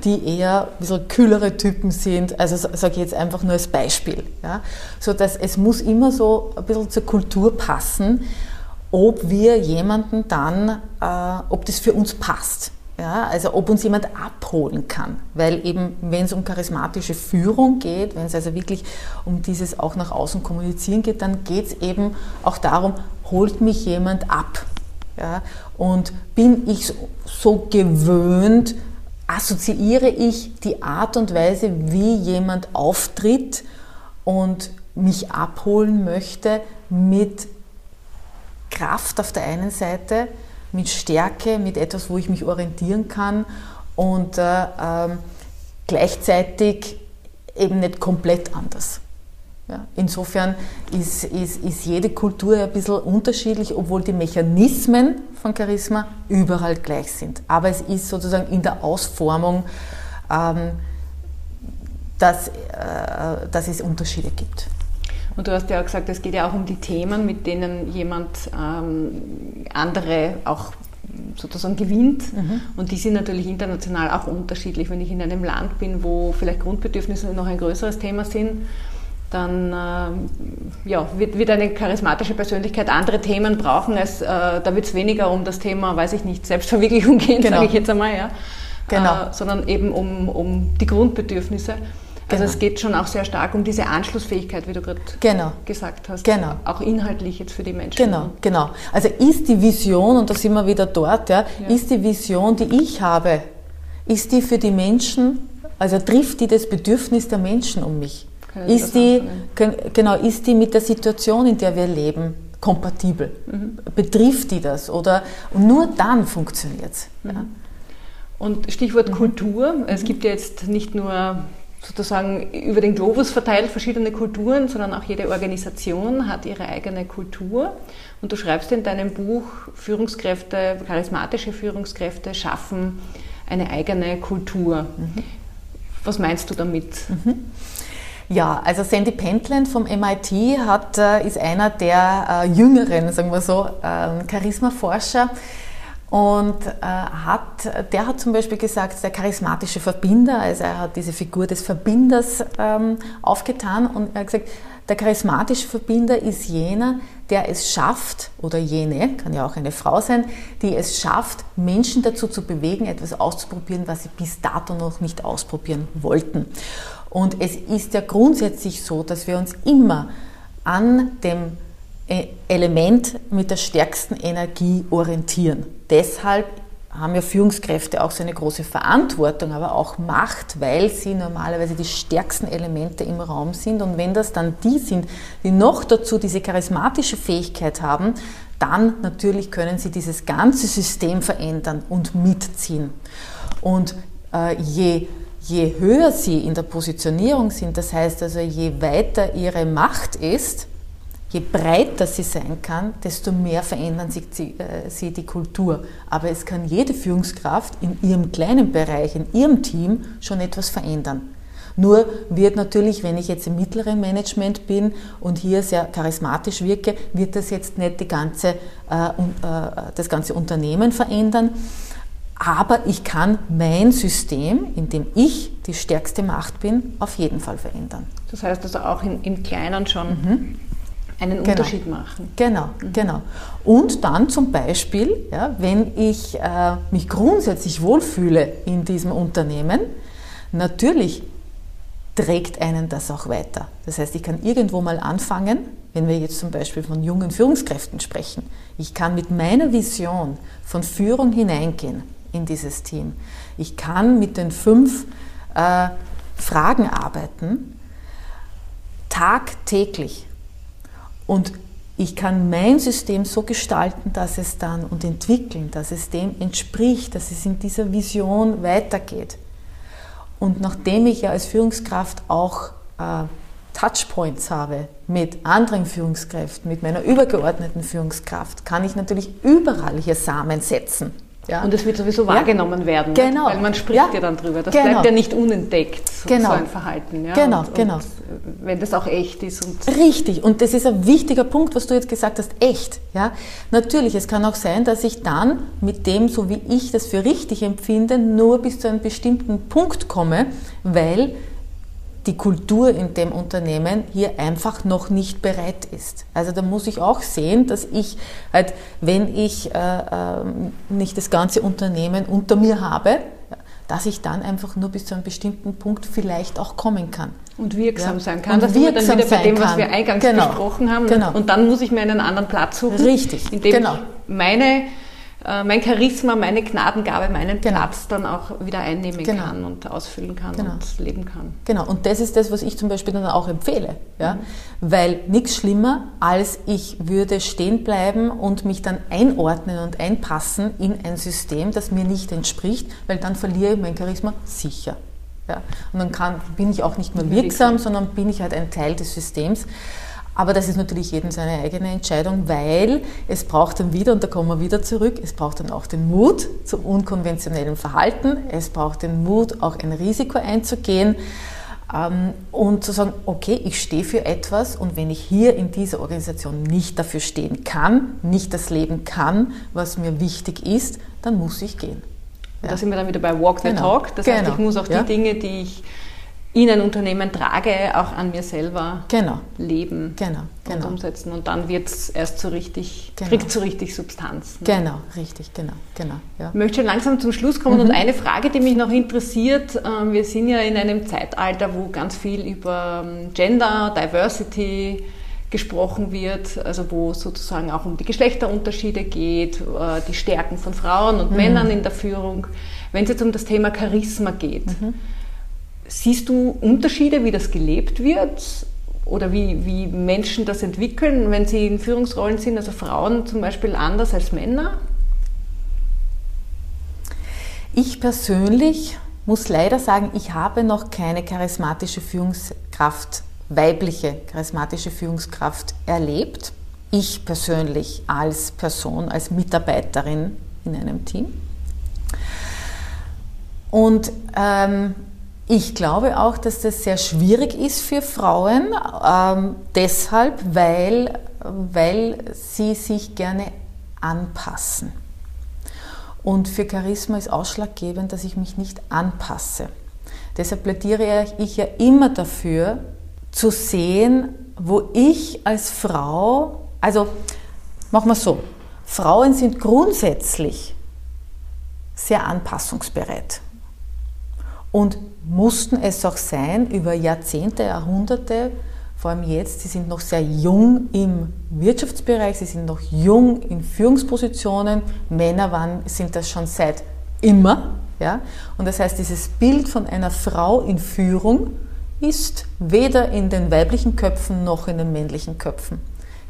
die eher ein bisschen kühlere Typen sind. Also sage ich jetzt einfach nur als Beispiel. Ja, so dass es muss immer so ein bisschen zur Kultur passen, ob wir jemanden dann, äh, ob das für uns passt. Ja, also ob uns jemand abholen kann, weil eben wenn es um charismatische Führung geht, wenn es also wirklich um dieses auch nach außen kommunizieren geht, dann geht es eben auch darum, holt mich jemand ab. Ja? Und bin ich so gewöhnt, assoziiere ich die Art und Weise, wie jemand auftritt und mich abholen möchte mit Kraft auf der einen Seite, mit Stärke, mit etwas, wo ich mich orientieren kann und äh, äh, gleichzeitig eben nicht komplett anders. Ja, insofern ist, ist, ist jede Kultur ein bisschen unterschiedlich, obwohl die Mechanismen von Charisma überall gleich sind. Aber es ist sozusagen in der Ausformung, ähm, dass, äh, dass es Unterschiede gibt. Und du hast ja auch gesagt, es geht ja auch um die Themen, mit denen jemand ähm, andere auch sozusagen gewinnt. Mhm. Und die sind natürlich international auch unterschiedlich. Wenn ich in einem Land bin, wo vielleicht Grundbedürfnisse noch ein größeres Thema sind, dann äh, ja, wird, wird, eine charismatische Persönlichkeit andere Themen brauchen. Als, äh, da wird es weniger um das Thema, weiß ich nicht, Selbstverwirklichung <laughs> gehen, genau. sage ich jetzt einmal, ja. Genau. Äh, sondern eben um, um die Grundbedürfnisse. Also genau. es geht schon auch sehr stark um diese Anschlussfähigkeit, wie du gerade genau. gesagt hast. Genau. Auch inhaltlich jetzt für die Menschen. Genau, genau. Also ist die Vision, und da sind wir wieder dort, ja, ja. ist die Vision, die ich habe, ist die für die Menschen, also trifft die das Bedürfnis der Menschen um mich? Ist die, genau, ist die mit der Situation, in der wir leben, kompatibel? Mhm. Betrifft die das? Oder und nur dann funktioniert es. Mhm. Ja. Und Stichwort mhm. Kultur. Es gibt ja jetzt nicht nur sozusagen über den Globus verteilt verschiedene Kulturen, sondern auch jede Organisation hat ihre eigene Kultur. Und du schreibst in deinem Buch, Führungskräfte, charismatische Führungskräfte schaffen eine eigene Kultur. Mhm. Was meinst du damit? Mhm. Ja, also Sandy Pentland vom MIT hat, äh, ist einer der äh, jüngeren, sagen wir so, äh, Charismaforscher. Und äh, hat, der hat zum Beispiel gesagt, der charismatische Verbinder, also er hat diese Figur des Verbinders ähm, aufgetan und er hat gesagt, der charismatische Verbinder ist jener, der es schafft, oder jene, kann ja auch eine Frau sein, die es schafft, Menschen dazu zu bewegen, etwas auszuprobieren, was sie bis dato noch nicht ausprobieren wollten. Und es ist ja grundsätzlich so, dass wir uns immer an dem äh, Element mit der stärksten Energie orientieren. Deshalb haben ja Führungskräfte auch so eine große Verantwortung, aber auch Macht, weil sie normalerweise die stärksten Elemente im Raum sind. Und wenn das dann die sind, die noch dazu diese charismatische Fähigkeit haben, dann natürlich können sie dieses ganze System verändern und mitziehen. Und äh, je je höher sie in der Positionierung sind, das heißt also je weiter ihre Macht ist, je breiter sie sein kann, desto mehr verändern sich sie, äh, sie die Kultur. Aber es kann jede Führungskraft in ihrem kleinen Bereich, in ihrem Team schon etwas verändern. Nur wird natürlich, wenn ich jetzt im mittleren Management bin und hier sehr charismatisch wirke, wird das jetzt nicht ganze, äh, äh, das ganze Unternehmen verändern, aber ich kann mein System, in dem ich die stärkste Macht bin, auf jeden Fall verändern. Das heißt also auch in, im Kleinen schon mhm. einen genau. Unterschied machen. Genau, mhm. genau. Und dann zum Beispiel, ja, wenn ich äh, mich grundsätzlich wohlfühle in diesem Unternehmen, natürlich trägt einen das auch weiter. Das heißt, ich kann irgendwo mal anfangen, wenn wir jetzt zum Beispiel von jungen Führungskräften sprechen. Ich kann mit meiner Vision von Führung hineingehen in dieses Team. Ich kann mit den fünf äh, Fragen arbeiten, tagtäglich. Und ich kann mein System so gestalten, dass es dann und entwickeln, dass es dem entspricht, dass es in dieser Vision weitergeht. Und nachdem ich ja als Führungskraft auch äh, Touchpoints habe mit anderen Führungskräften, mit meiner übergeordneten Führungskraft, kann ich natürlich überall hier Samen setzen. Ja. Und es wird sowieso wahrgenommen ja. werden, genau. weil man spricht ja, ja dann drüber. Das genau. bleibt ja nicht unentdeckt, so, genau. so ein Verhalten. Ja. Genau, und, genau. Und wenn das auch echt ist. Und Richtig, und das ist ein wichtiger Punkt, was du jetzt gesagt hast, echt. Ja. Natürlich, es kann auch sein, dass ich dann mit dem, so wie ich das für richtig empfinde, nur bis zu einem bestimmten Punkt komme, weil die Kultur in dem Unternehmen hier einfach noch nicht bereit ist. Also da muss ich auch sehen, dass ich halt, wenn ich äh, äh, nicht das ganze Unternehmen unter mir habe, dass ich dann einfach nur bis zu einem bestimmten Punkt vielleicht auch kommen kann. Und wirksam ja. sein kann. Und das wirksam dann wieder bei dem, was wir eingangs genau. besprochen haben. Genau. Und dann muss ich mir einen anderen Platz suchen. Richtig. Indem genau. ich meine äh, mein Charisma, meine Gnadengabe, meinen genau. Platz dann auch wieder einnehmen genau. kann und ausfüllen kann genau. und leben kann. Genau, und das ist das, was ich zum Beispiel dann auch empfehle. Ja? Mhm. Weil nichts schlimmer, als ich würde stehen bleiben und mich dann einordnen und einpassen in ein System, das mir nicht entspricht, weil dann verliere ich mein Charisma sicher. Ja? Und dann kann, bin ich auch nicht mehr wirksam, sondern bin ich halt ein Teil des Systems. Aber das ist natürlich jedem seine eigene Entscheidung, weil es braucht dann wieder, und da kommen wir wieder zurück, es braucht dann auch den Mut zum unkonventionellen Verhalten, es braucht den Mut, auch ein Risiko einzugehen ähm, und zu sagen, okay, ich stehe für etwas und wenn ich hier in dieser Organisation nicht dafür stehen kann, nicht das Leben kann, was mir wichtig ist, dann muss ich gehen. Ja. Da sind wir dann wieder bei Walk the genau. Talk. Das genau. heißt, ich muss auch die ja. Dinge, die ich in ein Unternehmen trage, auch an mir selber genau. leben genau. Genau. und umsetzen. Und dann wird es erst so richtig, genau. kriegt so richtig Substanz. Ne? Genau, richtig, genau. genau ja. Ich möchte schon langsam zum Schluss kommen mhm. und eine Frage, die mich noch interessiert. Ähm, wir sind ja in einem Zeitalter, wo ganz viel über ähm, Gender, Diversity, gesprochen wird, also wo es sozusagen auch um die Geschlechterunterschiede geht, äh, die Stärken von Frauen und mhm. Männern in der Führung. Wenn es jetzt um das Thema Charisma geht, mhm. Siehst du Unterschiede, wie das gelebt wird oder wie, wie Menschen das entwickeln, wenn sie in Führungsrollen sind, also Frauen zum Beispiel anders als Männer? Ich persönlich muss leider sagen, ich habe noch keine charismatische Führungskraft weibliche charismatische Führungskraft erlebt. Ich persönlich als Person, als Mitarbeiterin in einem Team. Und ähm, ich glaube auch, dass das sehr schwierig ist für Frauen, ähm, deshalb, weil, weil sie sich gerne anpassen. Und für Charisma ist ausschlaggebend, dass ich mich nicht anpasse. Deshalb plädiere ich ja immer dafür, zu sehen, wo ich als Frau, also machen wir so, Frauen sind grundsätzlich sehr anpassungsbereit und mussten es auch sein über Jahrzehnte, Jahrhunderte, vor allem jetzt, sie sind noch sehr jung im Wirtschaftsbereich, sie sind noch jung in Führungspositionen, Männer waren, sind das schon seit immer. Ja? Und das heißt, dieses Bild von einer Frau in Führung ist weder in den weiblichen Köpfen noch in den männlichen Köpfen.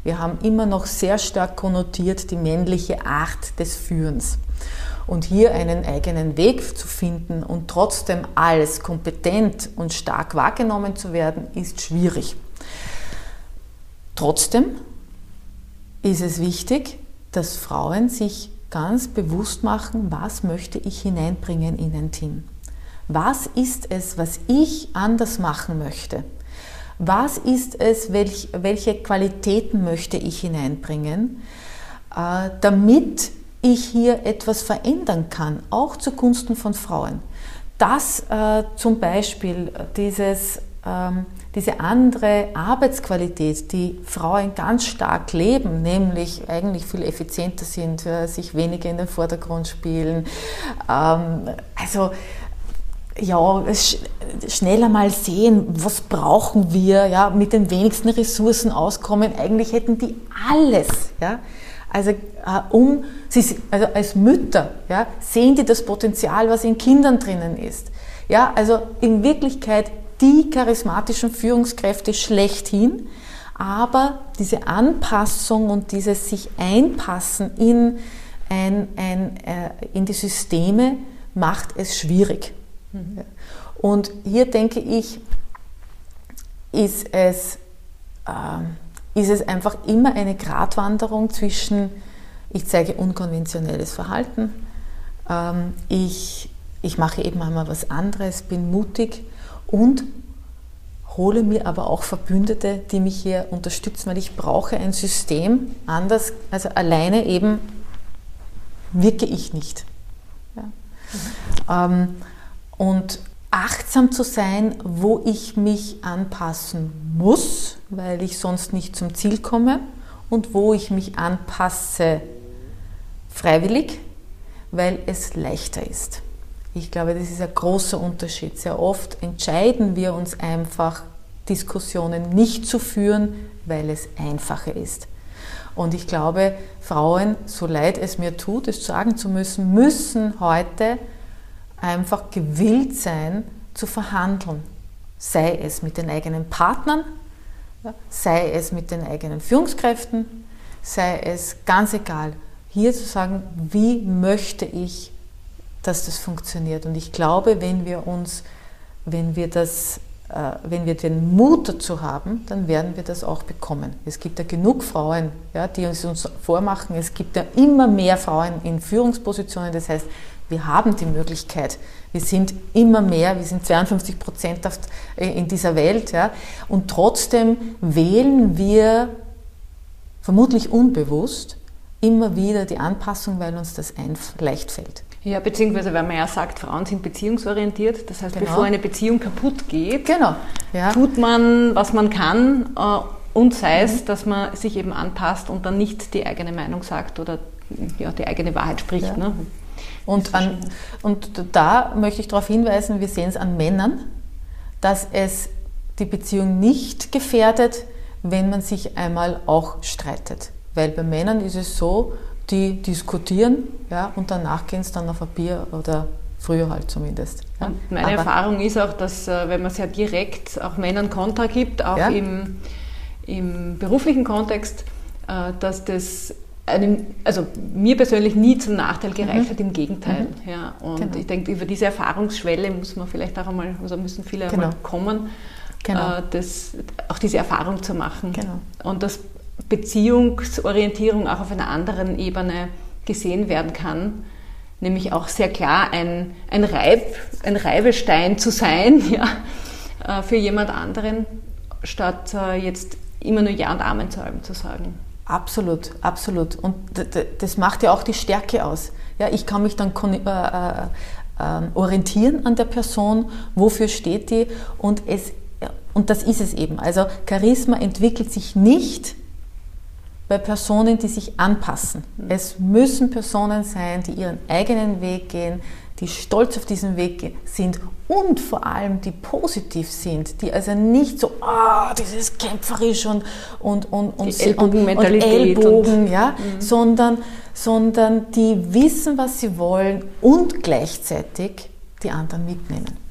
Wir haben immer noch sehr stark konnotiert die männliche Art des Führens. Und hier einen eigenen Weg zu finden und trotzdem als kompetent und stark wahrgenommen zu werden, ist schwierig. Trotzdem ist es wichtig, dass Frauen sich ganz bewusst machen, was möchte ich hineinbringen in ein Team. Was ist es, was ich anders machen möchte? Was ist es, welch, welche Qualitäten möchte ich hineinbringen, äh, damit ich hier etwas verändern kann, auch zugunsten von Frauen? Dass äh, zum Beispiel dieses, ähm, diese andere Arbeitsqualität, die Frauen ganz stark leben, nämlich eigentlich viel effizienter sind, äh, sich weniger in den Vordergrund spielen, ähm, also ja, schneller mal sehen, was brauchen wir, ja, mit den wenigsten Ressourcen auskommen. Eigentlich hätten die alles, ja. Also, äh, um, sie, also als Mütter, ja, sehen die das Potenzial, was in Kindern drinnen ist. Ja, also in Wirklichkeit die charismatischen Führungskräfte schlechthin, aber diese Anpassung und dieses sich einpassen in, ein, ein, äh, in die Systeme macht es schwierig. Mhm. Und hier denke ich, ist es, äh, ist es einfach immer eine Gratwanderung zwischen, ich zeige unkonventionelles Verhalten, ähm, ich, ich mache eben einmal was anderes, bin mutig und hole mir aber auch Verbündete, die mich hier unterstützen, weil ich brauche ein System, anders, also alleine eben wirke ich nicht. Ja. Mhm. Ähm, und achtsam zu sein, wo ich mich anpassen muss, weil ich sonst nicht zum Ziel komme und wo ich mich anpasse freiwillig, weil es leichter ist. Ich glaube, das ist ein großer Unterschied. Sehr oft entscheiden wir uns einfach, Diskussionen nicht zu führen, weil es einfacher ist. Und ich glaube, Frauen, so leid es mir tut, es sagen zu müssen, müssen heute einfach gewillt sein, zu verhandeln. Sei es mit den eigenen Partnern, sei es mit den eigenen Führungskräften, sei es ganz egal, hier zu sagen, wie möchte ich, dass das funktioniert. Und ich glaube, wenn wir uns, wenn wir das, äh, wenn wir den Mut dazu haben, dann werden wir das auch bekommen. Es gibt ja genug Frauen, ja, die uns, uns vormachen. Es gibt ja immer mehr Frauen in Führungspositionen. Das heißt, wir haben die Möglichkeit. Wir sind immer mehr, wir sind 52 Prozent in dieser Welt. Ja, und trotzdem wählen wir vermutlich unbewusst immer wieder die Anpassung, weil uns das leicht fällt. Ja, beziehungsweise weil man ja sagt, Frauen sind beziehungsorientiert. Das heißt, genau. bevor eine Beziehung kaputt geht, genau. ja. tut man, was man kann äh, und sei es, mhm. dass man sich eben anpasst und dann nicht die eigene Meinung sagt oder ja, die eigene Wahrheit spricht. Ja. Ne? Und, an, und da möchte ich darauf hinweisen, wir sehen es an Männern, dass es die Beziehung nicht gefährdet, wenn man sich einmal auch streitet. Weil bei Männern ist es so, die diskutieren ja, und danach gehen es dann auf ein Bier oder früher halt zumindest. Ja. meine Aber Erfahrung ist auch, dass äh, wenn man sehr direkt auch Männern Kontra gibt, auch ja. im, im beruflichen Kontext, äh, dass das einem, also mir persönlich nie zum Nachteil gereicht mhm. hat, im Gegenteil. Mhm. Ja, und genau. ich denke, über diese Erfahrungsschwelle muss man vielleicht auch einmal, also müssen viele genau. einmal kommen, genau. äh, das, auch diese Erfahrung zu machen. Genau. Und dass Beziehungsorientierung auch auf einer anderen Ebene gesehen werden kann, nämlich auch sehr klar ein, ein, Reib, ein Reibestein zu sein <laughs> ja, äh, für jemand anderen, statt äh, jetzt immer nur Ja und Amen zu allem zu sagen. Absolut, absolut. Und das macht ja auch die Stärke aus. Ja, ich kann mich dann äh, äh, ähm, orientieren an der Person, wofür steht die und es und das ist es eben. Also Charisma entwickelt sich nicht bei Personen, die sich anpassen. Mhm. Es müssen Personen sein, die ihren eigenen Weg gehen, die stolz auf diesen Weg sind und vor allem die positiv sind, die also nicht so, ah, oh, dieses kämpferisch und, und, und, und, Ellbogenmentalität und Ellbogen, und, ja, mhm. sondern, sondern die wissen, was sie wollen und gleichzeitig die anderen mitnehmen.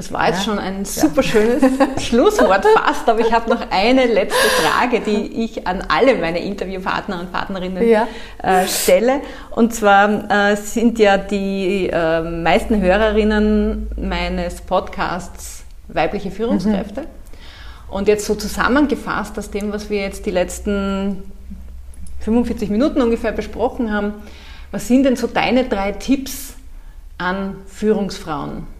Das war jetzt ja. schon ein super schönes <laughs> Schlusswort fast, aber ich habe noch eine letzte Frage, die ich an alle meine Interviewpartner und Partnerinnen ja. äh, stelle. Und zwar äh, sind ja die äh, meisten Hörerinnen meines Podcasts weibliche Führungskräfte. Mhm. Und jetzt so zusammengefasst aus dem, was wir jetzt die letzten 45 Minuten ungefähr besprochen haben, was sind denn so deine drei Tipps an Führungsfrauen?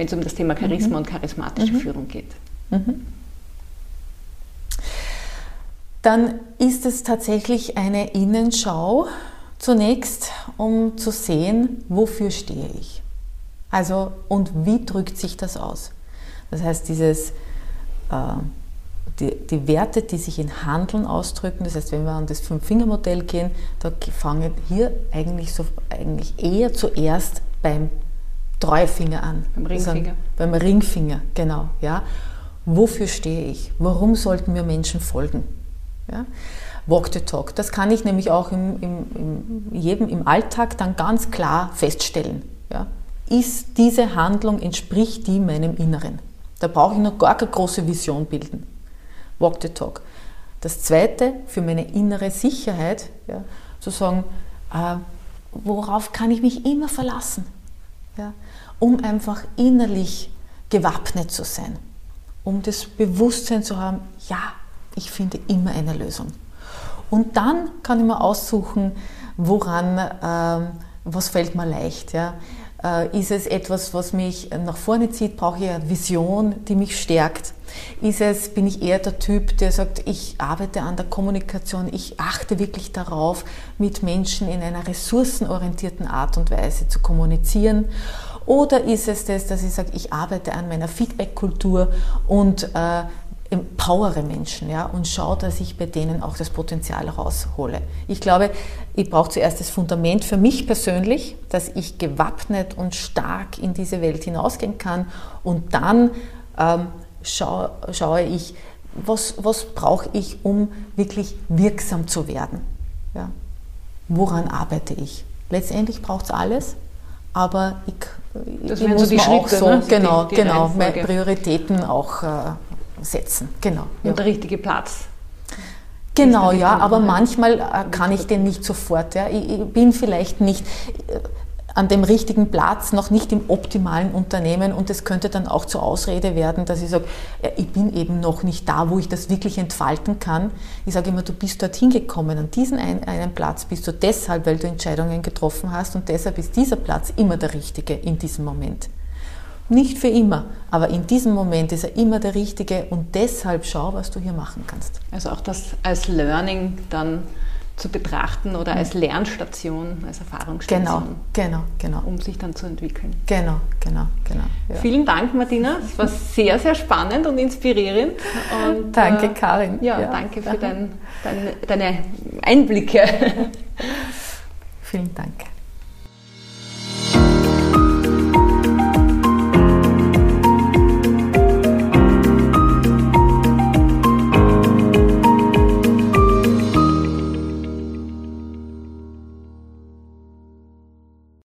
Wenn es um das Thema Charisma mhm. und charismatische mhm. Führung geht. Mhm. Dann ist es tatsächlich eine Innenschau zunächst, um zu sehen, wofür stehe ich. Also und wie drückt sich das aus? Das heißt, dieses, äh, die, die, Werte, die sich in Handeln ausdrücken, das heißt, wenn wir an das Fünf-Finger-Modell gehen, da fangen hier eigentlich, so, eigentlich eher zuerst beim Treufinger an. Beim Ringfinger. beim Ringfinger, genau. Ja. Wofür stehe ich? Warum sollten mir Menschen folgen? Ja. Walk the talk. Das kann ich nämlich auch im, im, im, jedem, im Alltag dann ganz klar feststellen. Ja. Ist diese Handlung, entspricht die meinem Inneren? Da brauche ich noch gar keine große Vision bilden. Walk the talk. Das zweite, für meine innere Sicherheit, ja, zu sagen, äh, worauf kann ich mich immer verlassen? Ja um einfach innerlich gewappnet zu sein, um das Bewusstsein zu haben, ja, ich finde immer eine Lösung. Und dann kann ich mir aussuchen, woran, äh, was fällt mir leicht. Ja? Äh, ist es etwas, was mich nach vorne zieht? Brauche ich eine Vision, die mich stärkt? Ist es, bin ich eher der Typ, der sagt, ich arbeite an der Kommunikation, ich achte wirklich darauf, mit Menschen in einer ressourcenorientierten Art und Weise zu kommunizieren? Oder ist es das, dass ich sage, ich arbeite an meiner Feedback-Kultur und äh, empowere Menschen ja, und schaue, dass ich bei denen auch das Potenzial raushole. Ich glaube, ich brauche zuerst das Fundament für mich persönlich, dass ich gewappnet und stark in diese Welt hinausgehen kann und dann ähm, schaue, schaue ich, was, was brauche ich, um wirklich wirksam zu werden? Ja? Woran arbeite ich? Letztendlich braucht es alles, aber ich, das ich muss so die Schritte, auch so, ne? genau, die, die genau, meine Prioritäten auch äh, setzen. Genau. Und ja. der richtige Platz. Genau, ja, aber manchmal äh, kann ich den nicht sofort. Ja. Ich, ich bin vielleicht nicht äh, an dem richtigen Platz, noch nicht im optimalen Unternehmen und es könnte dann auch zur Ausrede werden, dass ich sage, ich bin eben noch nicht da, wo ich das wirklich entfalten kann. Ich sage immer, du bist dorthin gekommen, an diesen einen Platz bist du deshalb, weil du Entscheidungen getroffen hast und deshalb ist dieser Platz immer der richtige in diesem Moment. Nicht für immer, aber in diesem Moment ist er immer der richtige und deshalb schau, was du hier machen kannst. Also auch das als Learning dann zu betrachten oder als Lernstation, als Erfahrungsstation. Genau, genau, genau. Um sich dann zu entwickeln. Genau, genau, genau. Ja. Vielen Dank, Martina. Es war sehr, sehr spannend und inspirierend. Und, danke, äh, Karin. Ja, ja, danke für <laughs> dein, dein, deine Einblicke. Vielen Dank.